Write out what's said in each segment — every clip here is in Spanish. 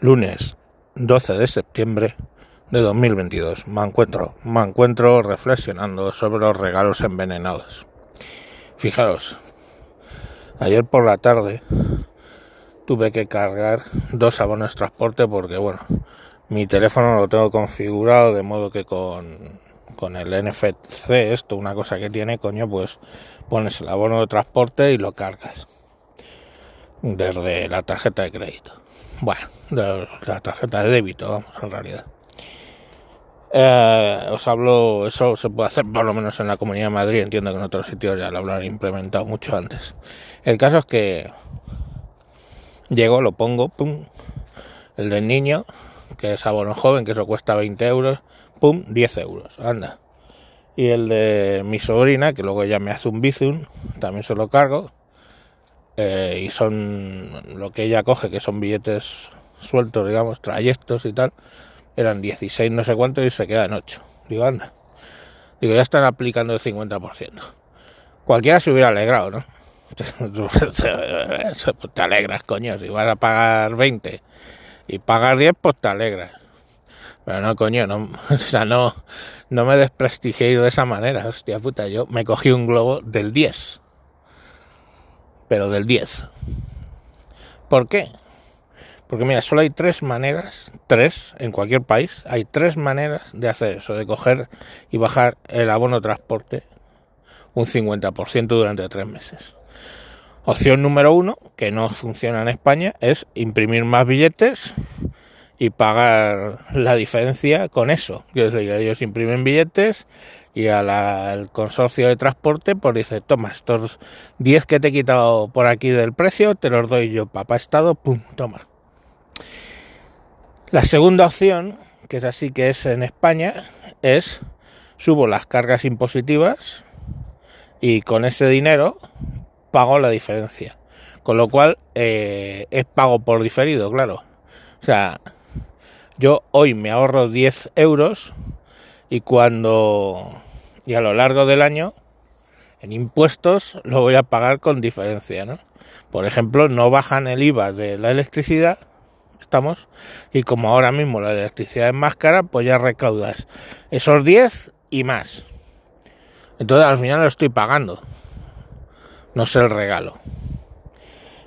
Lunes 12 de septiembre de 2022. Me encuentro, me encuentro reflexionando sobre los regalos envenenados. Fijaros, ayer por la tarde tuve que cargar dos abonos de transporte porque, bueno, mi teléfono lo tengo configurado de modo que con, con el NFC, esto, una cosa que tiene, coño, pues pones el abono de transporte y lo cargas desde la tarjeta de crédito. Bueno, la tarjeta de débito, vamos, en realidad. Eh, os hablo, eso se puede hacer por lo menos en la Comunidad de Madrid, entiendo que en otros sitios ya lo habrán implementado mucho antes. El caso es que llego, lo pongo, pum, el del niño, que es abono joven, que eso cuesta 20 euros, pum, 10 euros, anda. Y el de mi sobrina, que luego ya me hace un bizum, también se lo cargo, eh, y son lo que ella coge, que son billetes sueltos, digamos, trayectos y tal, eran 16 no sé cuántos y se quedan 8. Digo, anda. Digo, ya están aplicando el 50%. Cualquiera se hubiera alegrado, ¿no? te alegras, coño. Si vas a pagar 20 y pagar 10, pues te alegras. Pero no, coño, no, o sea, no, no me desprestigiéis de esa manera, hostia puta. Yo me cogí un globo del 10 pero del 10. ¿Por qué? Porque mira, solo hay tres maneras, tres en cualquier país, hay tres maneras de hacer eso, de coger y bajar el abono transporte un 50% durante tres meses. Opción número uno, que no funciona en España, es imprimir más billetes y pagar la diferencia con eso. Quiero decir, ellos imprimen billetes y al consorcio de transporte pues dice, toma, estos 10 que te he quitado por aquí del precio, te los doy yo, papá Estado, pum, toma. La segunda opción, que es así que es en España, es subo las cargas impositivas y con ese dinero pago la diferencia. Con lo cual eh, es pago por diferido, claro. O sea, yo hoy me ahorro 10 euros y cuando y a lo largo del año en impuestos lo voy a pagar con diferencia, ¿no? Por ejemplo, no bajan el IVA de la electricidad, estamos, y como ahora mismo la electricidad es más cara, pues ya recaudas esos 10 y más. Entonces al final lo estoy pagando, no sé el regalo.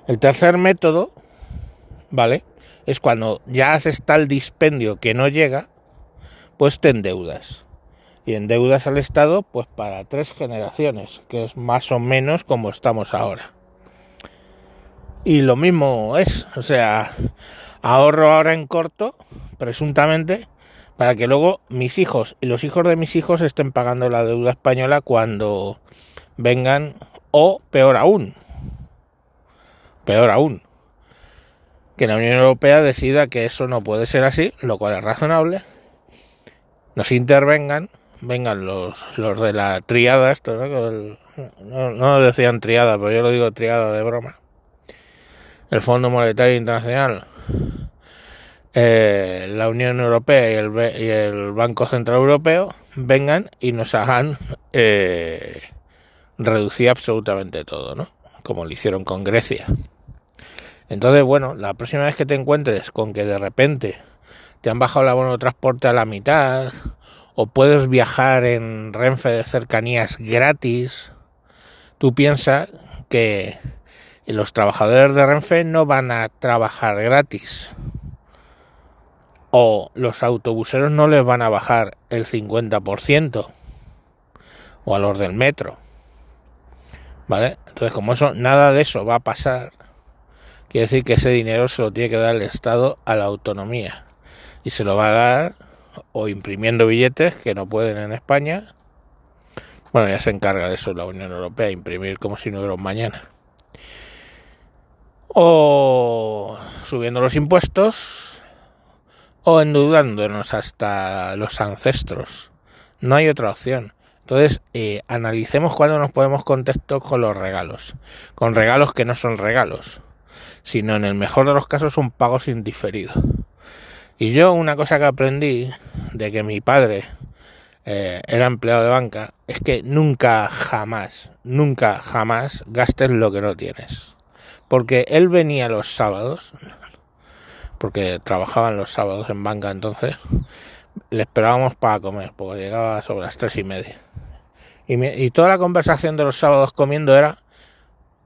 El tercer método, ¿vale? Es cuando ya haces tal dispendio que no llega, pues te endeudas y en deudas al Estado pues para tres generaciones, que es más o menos como estamos ahora. Y lo mismo es, o sea, ahorro ahora en corto, presuntamente, para que luego mis hijos y los hijos de mis hijos estén pagando la deuda española cuando vengan, o peor aún, peor aún, que la Unión Europea decida que eso no puede ser así, lo cual es razonable, nos intervengan vengan los, los de la triada, esto, ¿no? decían triada, pero yo lo digo triada de broma. El Fondo Monetario Internacional, eh, la Unión Europea y el, y el, Banco Central Europeo vengan y nos hagan eh, reducir absolutamente todo, ¿no? Como lo hicieron con Grecia. Entonces, bueno, la próxima vez que te encuentres con que de repente te han bajado el abono de transporte a la mitad o puedes viajar en Renfe de cercanías gratis, tú piensas que los trabajadores de Renfe no van a trabajar gratis. O los autobuseros no les van a bajar el 50%. O a los del metro. ¿Vale? Entonces, como eso, nada de eso va a pasar, quiere decir que ese dinero se lo tiene que dar el Estado a la autonomía. Y se lo va a dar o imprimiendo billetes que no pueden en España. Bueno, ya se encarga de eso la Unión Europea, imprimir como si no hubiera un mañana. O subiendo los impuestos o endeudándonos hasta los ancestros. No hay otra opción. Entonces, eh, analicemos cuando nos podemos contexto con los regalos. Con regalos que no son regalos, sino en el mejor de los casos un pago sin diferido. Y yo una cosa que aprendí de que mi padre eh, era empleado de banca es que nunca jamás, nunca jamás gastes lo que no tienes. Porque él venía los sábados porque trabajaban los sábados en banca entonces, le esperábamos para comer, porque llegaba sobre las tres y media. Y, y toda la conversación de los sábados comiendo era,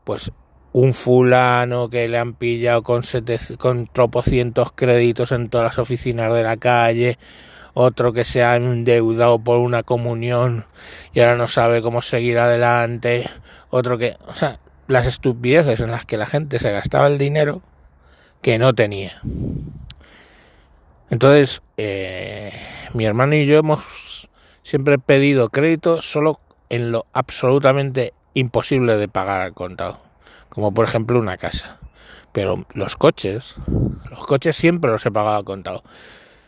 pues, un fulano que le han pillado con, con tropocientos créditos en todas las oficinas de la calle, otro que se ha endeudado por una comunión y ahora no sabe cómo seguir adelante, otro que, o sea, las estupideces en las que la gente se gastaba el dinero que no tenía. Entonces, eh, mi hermano y yo hemos siempre pedido crédito solo en lo absolutamente imposible de pagar al contado, como por ejemplo una casa. Pero los coches, los coches siempre los he pagado al contado.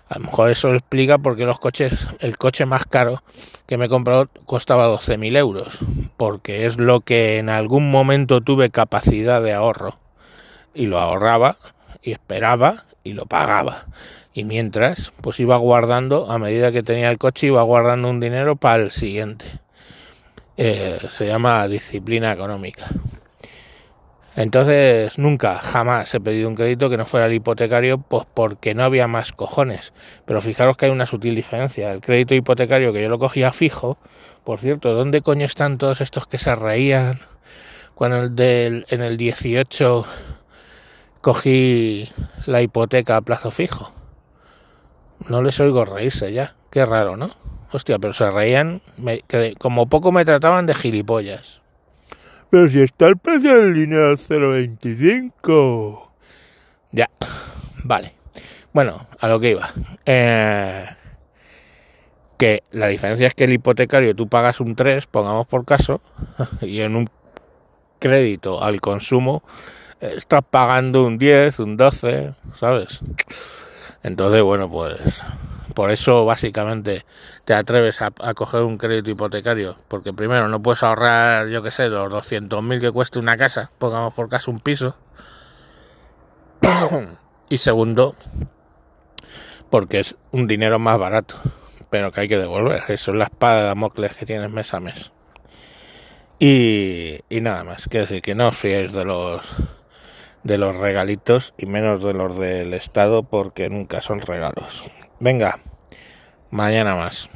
A lo mejor eso explica por qué los coches, el coche más caro que me he comprado costaba 12.000 euros, porque es lo que en algún momento tuve capacidad de ahorro y lo ahorraba y esperaba y lo pagaba. Y mientras, pues iba guardando, a medida que tenía el coche, iba guardando un dinero para el siguiente. Eh, se llama disciplina económica. Entonces nunca, jamás he pedido un crédito que no fuera el hipotecario, pues porque no había más cojones. Pero fijaros que hay una sutil diferencia. El crédito hipotecario que yo lo cogía fijo, por cierto, ¿dónde coño están todos estos que se reían cuando el del, en el 18 cogí la hipoteca a plazo fijo? No les oigo reírse ya. Qué raro, ¿no? Hostia, pero se reían, como poco me trataban de gilipollas. Pero si está el precio del dinero al 0,25. Ya, vale. Bueno, a lo que iba. Eh, que la diferencia es que el hipotecario tú pagas un 3, pongamos por caso, y en un crédito al consumo estás pagando un 10, un 12, ¿sabes? Entonces, bueno, pues por eso básicamente te atreves a, coger un crédito hipotecario, porque primero no puedes ahorrar, yo qué sé, los 200.000 que cueste una casa, pongamos por caso un piso. y segundo, porque es un dinero más barato, pero que hay que devolver. Eso es la espada de Damocles que tienes mes a mes. Y, y nada más, quiero decir que no os fiéis de los de los regalitos y menos de los del Estado porque nunca son regalos. Venga, mañana más.